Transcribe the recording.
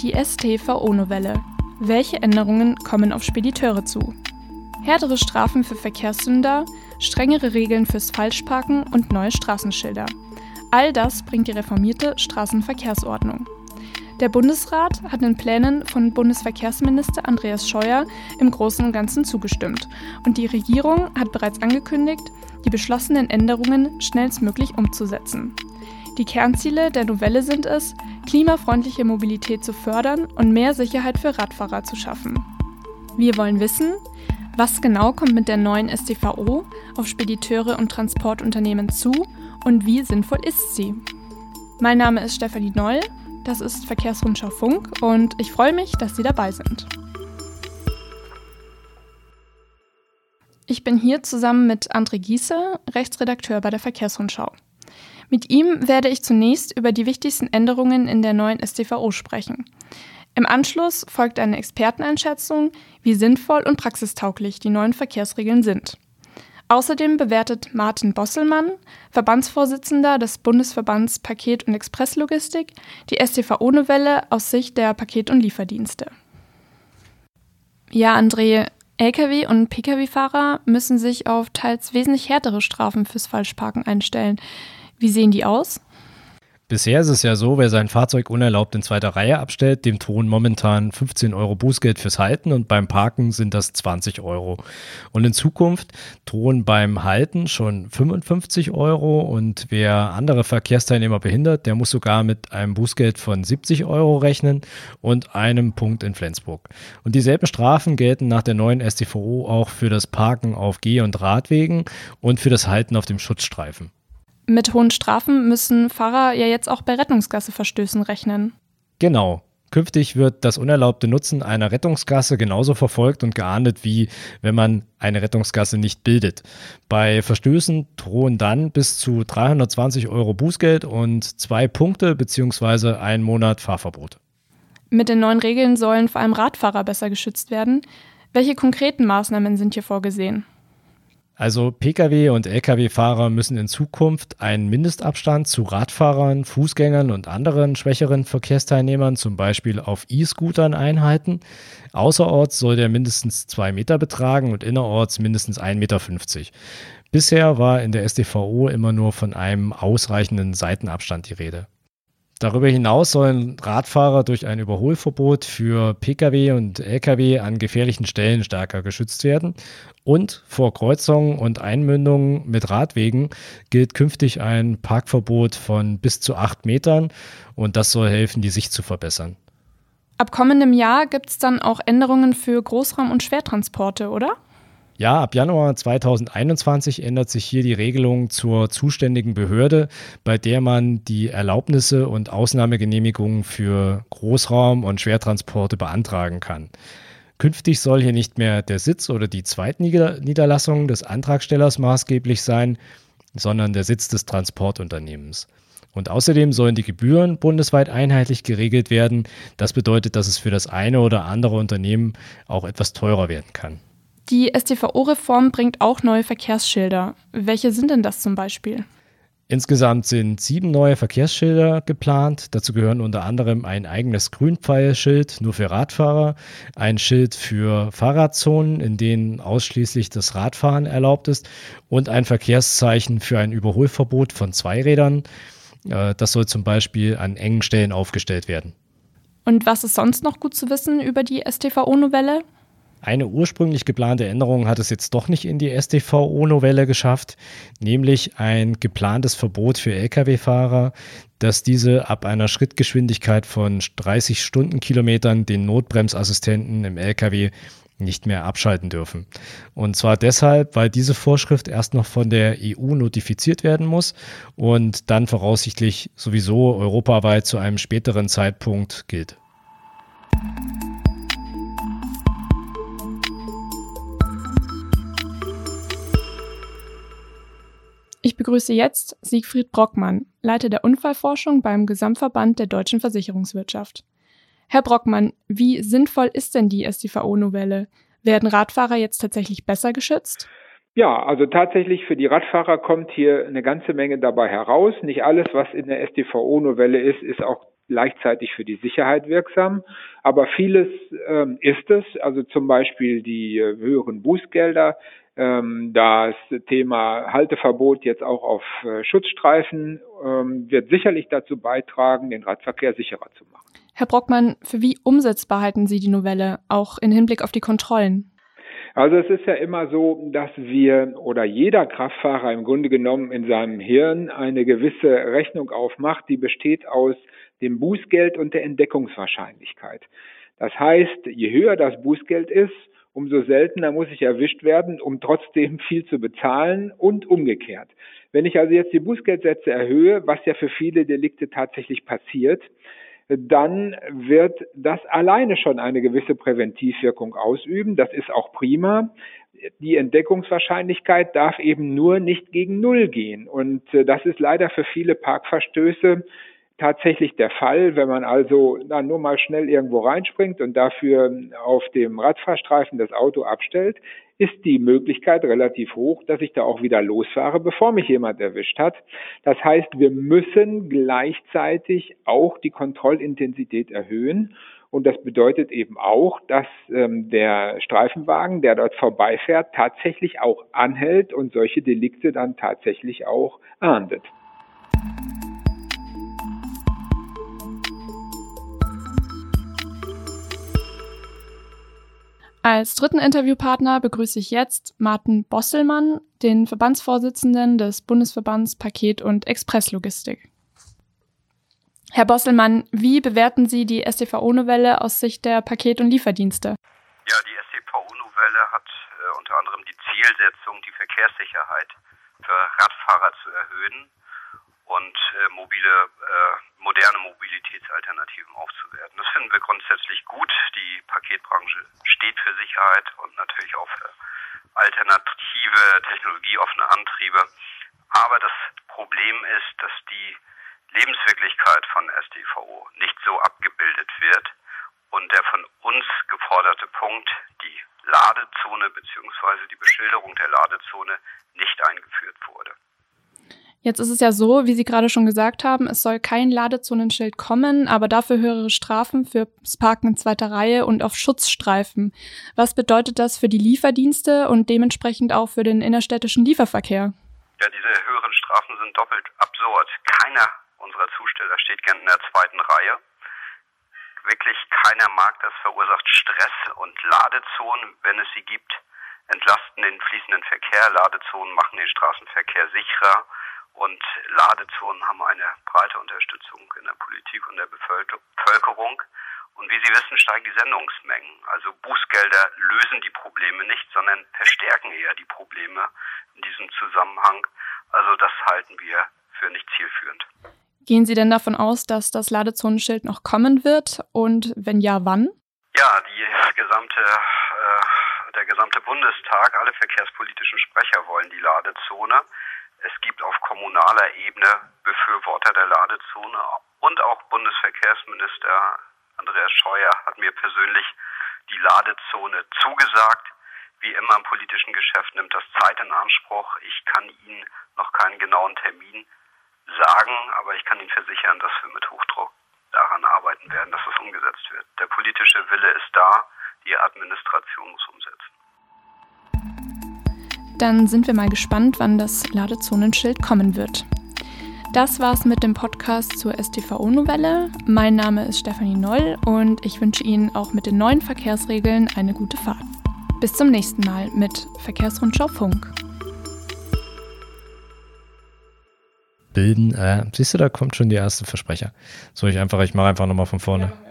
Die STVO-Novelle. Welche Änderungen kommen auf Spediteure zu? Härtere Strafen für Verkehrssünder, strengere Regeln fürs Falschparken und neue Straßenschilder. All das bringt die reformierte Straßenverkehrsordnung. Der Bundesrat hat den Plänen von Bundesverkehrsminister Andreas Scheuer im Großen und Ganzen zugestimmt und die Regierung hat bereits angekündigt, die beschlossenen Änderungen schnellstmöglich umzusetzen. Die Kernziele der Novelle sind es, klimafreundliche Mobilität zu fördern und mehr Sicherheit für Radfahrer zu schaffen. Wir wollen wissen, was genau kommt mit der neuen STVO auf Spediteure und Transportunternehmen zu und wie sinnvoll ist sie? Mein Name ist Stefanie Noll, das ist Verkehrsrundschau Funk und ich freue mich, dass Sie dabei sind. Ich bin hier zusammen mit André Giese, Rechtsredakteur bei der Verkehrsrundschau. Mit ihm werde ich zunächst über die wichtigsten Änderungen in der neuen StVO sprechen. Im Anschluss folgt eine Experteneinschätzung, wie sinnvoll und praxistauglich die neuen Verkehrsregeln sind. Außerdem bewertet Martin Bosselmann, Verbandsvorsitzender des Bundesverbands Paket- und Expresslogistik, die STVO-Novelle aus Sicht der Paket- und Lieferdienste. Ja, André, Lkw- und Pkw-Fahrer müssen sich auf teils wesentlich härtere Strafen fürs Falschparken einstellen. Wie sehen die aus? Bisher ist es ja so, wer sein Fahrzeug unerlaubt in zweiter Reihe abstellt, dem drohen momentan 15 Euro Bußgeld fürs Halten und beim Parken sind das 20 Euro. Und in Zukunft drohen beim Halten schon 55 Euro und wer andere Verkehrsteilnehmer behindert, der muss sogar mit einem Bußgeld von 70 Euro rechnen und einem Punkt in Flensburg. Und dieselben Strafen gelten nach der neuen StVO auch für das Parken auf Geh- und Radwegen und für das Halten auf dem Schutzstreifen. Mit hohen Strafen müssen Fahrer ja jetzt auch bei Rettungsgasseverstößen rechnen. Genau. Künftig wird das unerlaubte Nutzen einer Rettungsgasse genauso verfolgt und geahndet, wie wenn man eine Rettungsgasse nicht bildet. Bei Verstößen drohen dann bis zu 320 Euro Bußgeld und zwei Punkte bzw. ein Monat Fahrverbot. Mit den neuen Regeln sollen vor allem Radfahrer besser geschützt werden. Welche konkreten Maßnahmen sind hier vorgesehen? Also Pkw- und Lkw-Fahrer müssen in Zukunft einen Mindestabstand zu Radfahrern, Fußgängern und anderen schwächeren Verkehrsteilnehmern, zum Beispiel auf E-Scootern, einhalten. Außerorts soll der mindestens zwei Meter betragen und innerorts mindestens 1,50 Meter. Bisher war in der SDVO immer nur von einem ausreichenden Seitenabstand die Rede. Darüber hinaus sollen Radfahrer durch ein Überholverbot für Pkw und Lkw an gefährlichen Stellen stärker geschützt werden. Und vor Kreuzungen und Einmündungen mit Radwegen gilt künftig ein Parkverbot von bis zu acht Metern und das soll helfen, die Sicht zu verbessern. Ab kommendem Jahr gibt es dann auch Änderungen für Großraum- und Schwertransporte, oder? Ja, ab Januar 2021 ändert sich hier die Regelung zur zuständigen Behörde, bei der man die Erlaubnisse und Ausnahmegenehmigungen für Großraum- und Schwertransporte beantragen kann. Künftig soll hier nicht mehr der Sitz oder die Zweitniederlassung des Antragstellers maßgeblich sein, sondern der Sitz des Transportunternehmens. Und außerdem sollen die Gebühren bundesweit einheitlich geregelt werden. Das bedeutet, dass es für das eine oder andere Unternehmen auch etwas teurer werden kann. Die STVO-Reform bringt auch neue Verkehrsschilder. Welche sind denn das zum Beispiel? Insgesamt sind sieben neue Verkehrsschilder geplant. Dazu gehören unter anderem ein eigenes Grünpfeilschild nur für Radfahrer, ein Schild für Fahrradzonen, in denen ausschließlich das Radfahren erlaubt ist und ein Verkehrszeichen für ein Überholverbot von Zweirädern. Äh, das soll zum Beispiel an engen Stellen aufgestellt werden. Und was ist sonst noch gut zu wissen über die STVO-Novelle? Eine ursprünglich geplante Änderung hat es jetzt doch nicht in die StVO-Novelle geschafft, nämlich ein geplantes Verbot für Lkw-Fahrer, dass diese ab einer Schrittgeschwindigkeit von 30 Stundenkilometern den Notbremsassistenten im Lkw nicht mehr abschalten dürfen. Und zwar deshalb, weil diese Vorschrift erst noch von der EU notifiziert werden muss und dann voraussichtlich sowieso europaweit zu einem späteren Zeitpunkt gilt. Ich begrüße jetzt Siegfried Brockmann, Leiter der Unfallforschung beim Gesamtverband der deutschen Versicherungswirtschaft. Herr Brockmann, wie sinnvoll ist denn die StVO-Novelle? Werden Radfahrer jetzt tatsächlich besser geschützt? Ja, also tatsächlich für die Radfahrer kommt hier eine ganze Menge dabei heraus. Nicht alles, was in der StVO-Novelle ist, ist auch gleichzeitig für die Sicherheit wirksam. Aber vieles ähm, ist es, also zum Beispiel die äh, höheren Bußgelder, das Thema Halteverbot jetzt auch auf äh, Schutzstreifen ähm, wird sicherlich dazu beitragen, den Radverkehr sicherer zu machen. Herr Brockmann, für wie umsetzbar halten Sie die Novelle, auch in Hinblick auf die Kontrollen? Also es ist ja immer so, dass wir oder jeder Kraftfahrer im Grunde genommen in seinem Hirn eine gewisse Rechnung aufmacht, die besteht aus dem Bußgeld und der Entdeckungswahrscheinlichkeit. Das heißt, je höher das Bußgeld ist, umso seltener muss ich erwischt werden, um trotzdem viel zu bezahlen und umgekehrt. Wenn ich also jetzt die Bußgeldsätze erhöhe, was ja für viele Delikte tatsächlich passiert, dann wird das alleine schon eine gewisse Präventivwirkung ausüben. Das ist auch prima. Die Entdeckungswahrscheinlichkeit darf eben nur nicht gegen Null gehen. Und äh, das ist leider für viele Parkverstöße tatsächlich der Fall, wenn man also dann nur mal schnell irgendwo reinspringt und dafür auf dem Radfahrstreifen das Auto abstellt, ist die Möglichkeit relativ hoch, dass ich da auch wieder losfahre, bevor mich jemand erwischt hat. Das heißt, wir müssen gleichzeitig auch die Kontrollintensität erhöhen. Und das bedeutet eben auch, dass ähm, der Streifenwagen, der dort vorbeifährt, tatsächlich auch anhält und solche Delikte dann tatsächlich auch ahndet. Als dritten Interviewpartner begrüße ich jetzt Martin Bosselmann, den Verbandsvorsitzenden des Bundesverbands Paket- und Expresslogistik. Herr Bosselmann, wie bewerten Sie die STVO-Novelle aus Sicht der Paket- und Lieferdienste? Ja, die STVO-Novelle hat äh, unter anderem die Zielsetzung, die Verkehrssicherheit für Radfahrer zu erhöhen und äh, mobile, äh, moderne Mobilitätsalternativen aufzuwerten. Das finden wir grundsätzlich gut. Die Paketbranche steht für Sicherheit und natürlich auch für alternative, technologieoffene Antriebe. Aber das Problem ist, dass die Lebenswirklichkeit von SDVO nicht so abgebildet wird und der von uns geforderte Punkt, die Ladezone bzw. die Beschilderung der Ladezone, nicht eingeführt. Jetzt ist es ja so, wie Sie gerade schon gesagt haben, es soll kein Ladezonenschild kommen, aber dafür höhere Strafen fürs Parken in zweiter Reihe und auf Schutzstreifen. Was bedeutet das für die Lieferdienste und dementsprechend auch für den innerstädtischen Lieferverkehr? Ja, diese höheren Strafen sind doppelt absurd. Keiner unserer Zusteller steht gern in der zweiten Reihe. Wirklich keiner mag das, verursacht Stress und Ladezonen, wenn es sie gibt, entlasten den fließenden Verkehr. Ladezonen machen den Straßenverkehr sicherer und Ladezonen haben eine breite Unterstützung in der Politik und der Bevölkerung. Und wie Sie wissen, steigen die Sendungsmengen. Also Bußgelder lösen die Probleme nicht, sondern verstärken eher die Probleme in diesem Zusammenhang. Also das halten wir für nicht zielführend. Gehen Sie denn davon aus, dass das Ladezonenschild noch kommen wird? Und wenn ja, wann? Ja, die gesamte, äh, der gesamte Bundestag, alle verkehrspolitischen Sprecher wollen die Ladezone. Es gibt kommunaler Ebene Befürworter der Ladezone und auch Bundesverkehrsminister Andreas Scheuer hat mir persönlich die Ladezone zugesagt. Wie immer im politischen Geschäft nimmt das Zeit in Anspruch. Ich kann Ihnen noch keinen genauen Termin sagen, aber ich kann Ihnen versichern, dass wir mit Hochdruck daran arbeiten werden, dass es umgesetzt wird. Der politische Wille ist da, die Administration muss umsetzen. Dann sind wir mal gespannt, wann das Ladezonenschild kommen wird. Das war's mit dem Podcast zur STVO-Novelle. Mein Name ist Stefanie Noll und ich wünsche Ihnen auch mit den neuen Verkehrsregeln eine gute Fahrt. Bis zum nächsten Mal mit Verkehrsrundschau Funk. Bilden, äh, siehst du, da kommt schon die erste Versprecher. So, ich einfach, ich mache einfach nochmal von vorne. Ja.